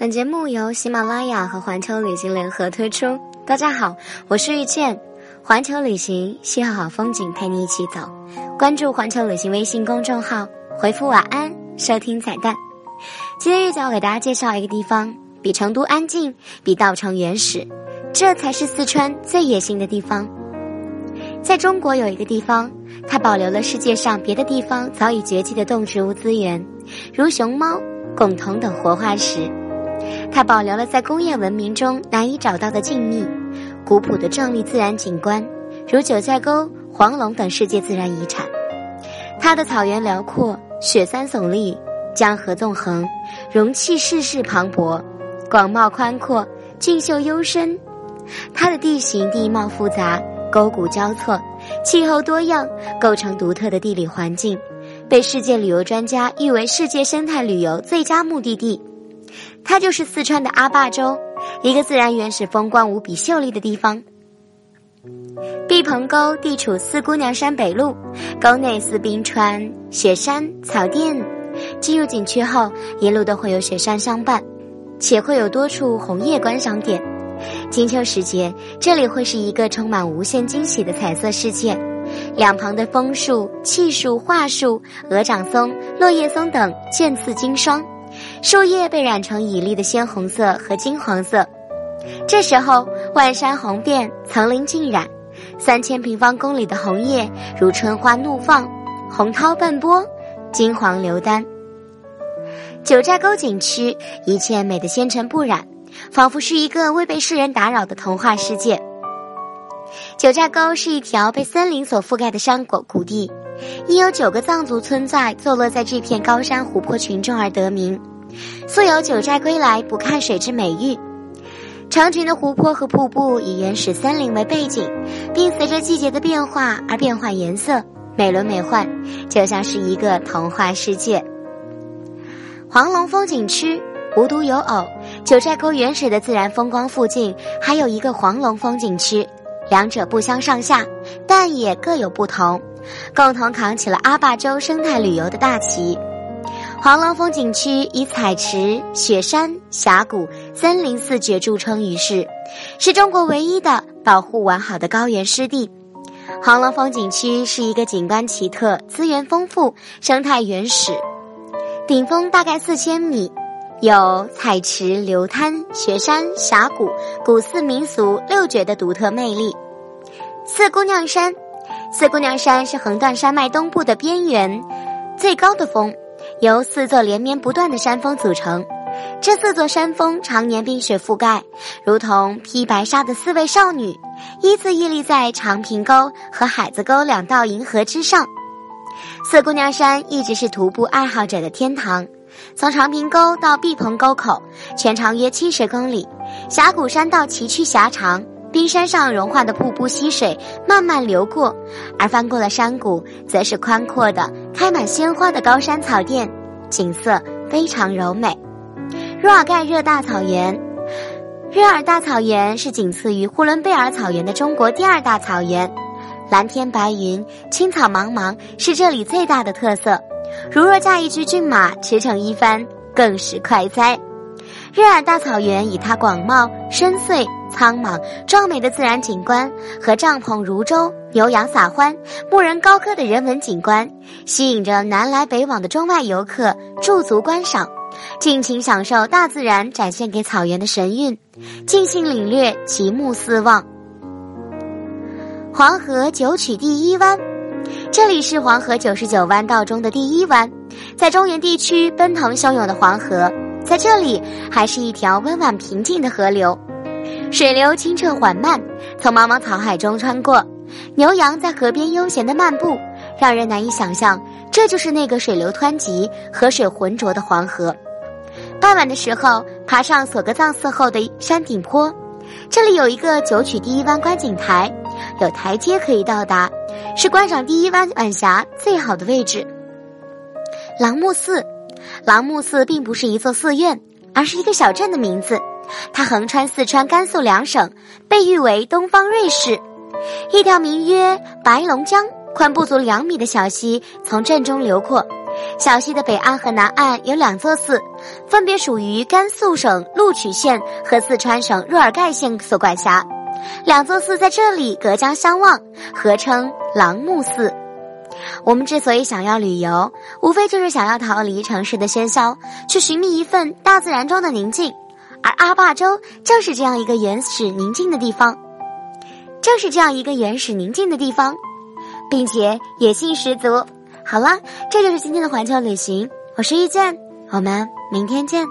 本节目由喜马拉雅和环球旅行联合推出。大家好，我是遇见环球旅行，邂逅好风景，陪你一起走。关注环球旅行微信公众号，回复晚安，收听彩蛋。今天玉姐要给大家介绍一个地方，比成都安静，比稻城原始，这才是四川最野性的地方。在中国有一个地方，它保留了世界上别的地方早已绝迹的动植物资源，如熊猫、拱桐等活化石。它保留了在工业文明中难以找到的静谧、古朴的壮丽自然景观，如九寨沟、黄龙等世界自然遗产。它的草原辽阔，雪山耸立，江河纵横，容器世事磅礴，广袤宽阔，俊秀幽深。它的地形地貌复杂。沟谷交错，气候多样，构成独特的地理环境，被世界旅游专家誉为世界生态旅游最佳目的地。它就是四川的阿坝州，一个自然原始、风光无比、秀丽的地方。毕棚沟地处四姑娘山北麓，沟内似冰川、雪山、草甸。进入景区后，一路都会有雪山相伴，且会有多处红叶观赏点。金秋时节，这里会是一个充满无限惊喜的彩色世界。两旁的枫树、槭树、桦树、鹅掌松、落叶松等渐次经霜，树叶被染成绮丽的鲜红色和金黄色。这时候，万山红遍，层林尽染，三千平方公里的红叶如春花怒放，红涛奔波，金黄流丹。九寨沟景区，一切美得纤尘不染。仿佛是一个未被世人打扰的童话世界。九寨沟是一条被森林所覆盖的山谷谷地，因有九个藏族村寨坐落在这片高山湖泊群中而得名，素有“九寨归来不看水”之美誉。成群的湖泊和瀑布以原始森林为背景，并随着季节的变化而变换颜色，美轮美奂，就像是一个童话世界。黄龙风景区。无独有偶，九寨沟原始的自然风光附近还有一个黄龙风景区，两者不相上下，但也各有不同，共同扛起了阿坝州生态旅游的大旗。黄龙风景区以彩池、雪山、峡谷、森林四绝著称于世，是中国唯一的保护完好的高原湿地。黄龙风景区是一个景观奇特、资源丰富、生态原始，顶峰大概四千米。有彩池、流滩、雪山、峡谷、古寺民俗六绝的独特魅力。四姑娘山，四姑娘山是横断山脉东部的边缘，最高的峰，由四座连绵不断的山峰组成。这四座山峰常年冰雪覆盖，如同披白纱的四位少女，依次屹立在长坪沟和海子沟两道银河之上。四姑娘山一直是徒步爱好者的天堂。从长坪沟到毕棚沟口，全长约七十公里。峡谷山道崎岖狭长，冰山上融化的瀑布溪水慢慢流过；而翻过了山谷，则是宽阔的、开满鲜花的高山草甸，景色非常柔美。若尔盖热大草原，热尔大草原是仅次于呼伦贝尔草原的中国第二大草原，蓝天白云、青草茫茫，是这里最大的特色。如若驾一只骏马驰骋一番，更是快哉！热尔大草原以它广袤、深邃、苍茫、壮美的自然景观和帐篷如舟、牛羊撒欢、牧人高歌的人文景观，吸引着南来北往的中外游客驻足观赏，尽情享受大自然展现给草原的神韵，尽兴领略极目四望。黄河九曲第一湾。这里是黄河九十九弯道中的第一弯，在中原地区奔腾汹涌的黄河，在这里还是一条温婉平静的河流，水流清澈缓慢，从茫茫草海中穿过，牛羊在河边悠闲的漫步，让人难以想象，这就是那个水流湍急、河水浑浊的黄河。傍晚的时候，爬上索格藏寺后的山顶坡，这里有一个九曲第一湾观景台，有台阶可以到达。是观赏第一湾晚霞最好的位置。朗木寺，朗木寺并不是一座寺院，而是一个小镇的名字。它横穿四川、甘肃两省，被誉为“东方瑞士”。一条名曰白龙江、宽不足两米的小溪从镇中流过，小溪的北岸和南岸有两座寺，分别属于甘肃省录曲县和四川省若尔盖县所管辖。两座寺在这里隔江相望，合称朗木寺。我们之所以想要旅游，无非就是想要逃离城市的喧嚣，去寻觅一份大自然中的宁静。而阿坝州正是这样一个原始宁静的地方，正是这样一个原始宁静的地方，并且野性十足。好了，这就是今天的环球旅行，我是遇见，我们明天见。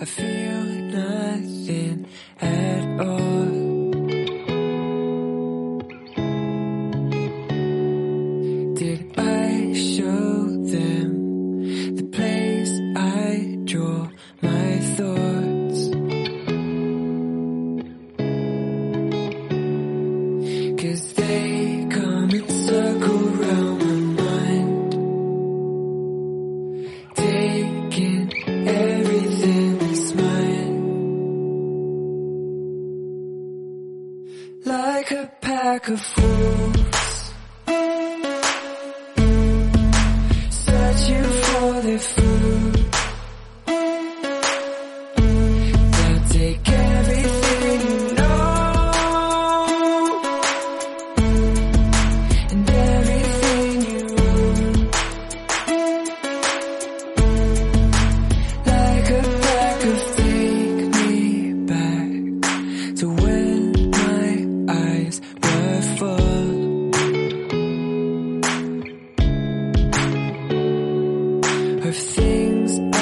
I feel nothing at all. thoughts. Cause they come and circle round my mind. Taking everything that's mine. Like a pack of fools. Thank for the. Of things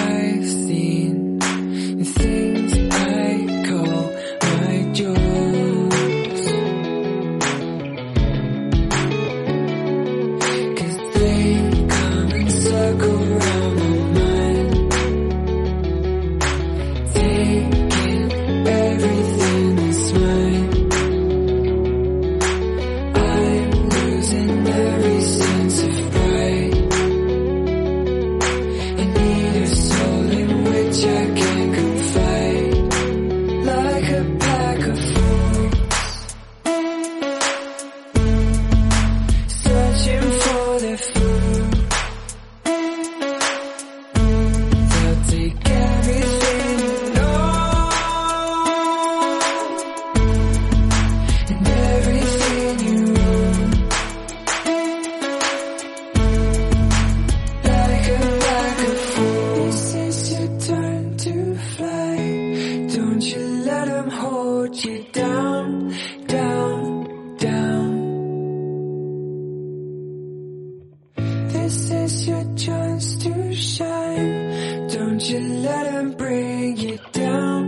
you let them bring you down.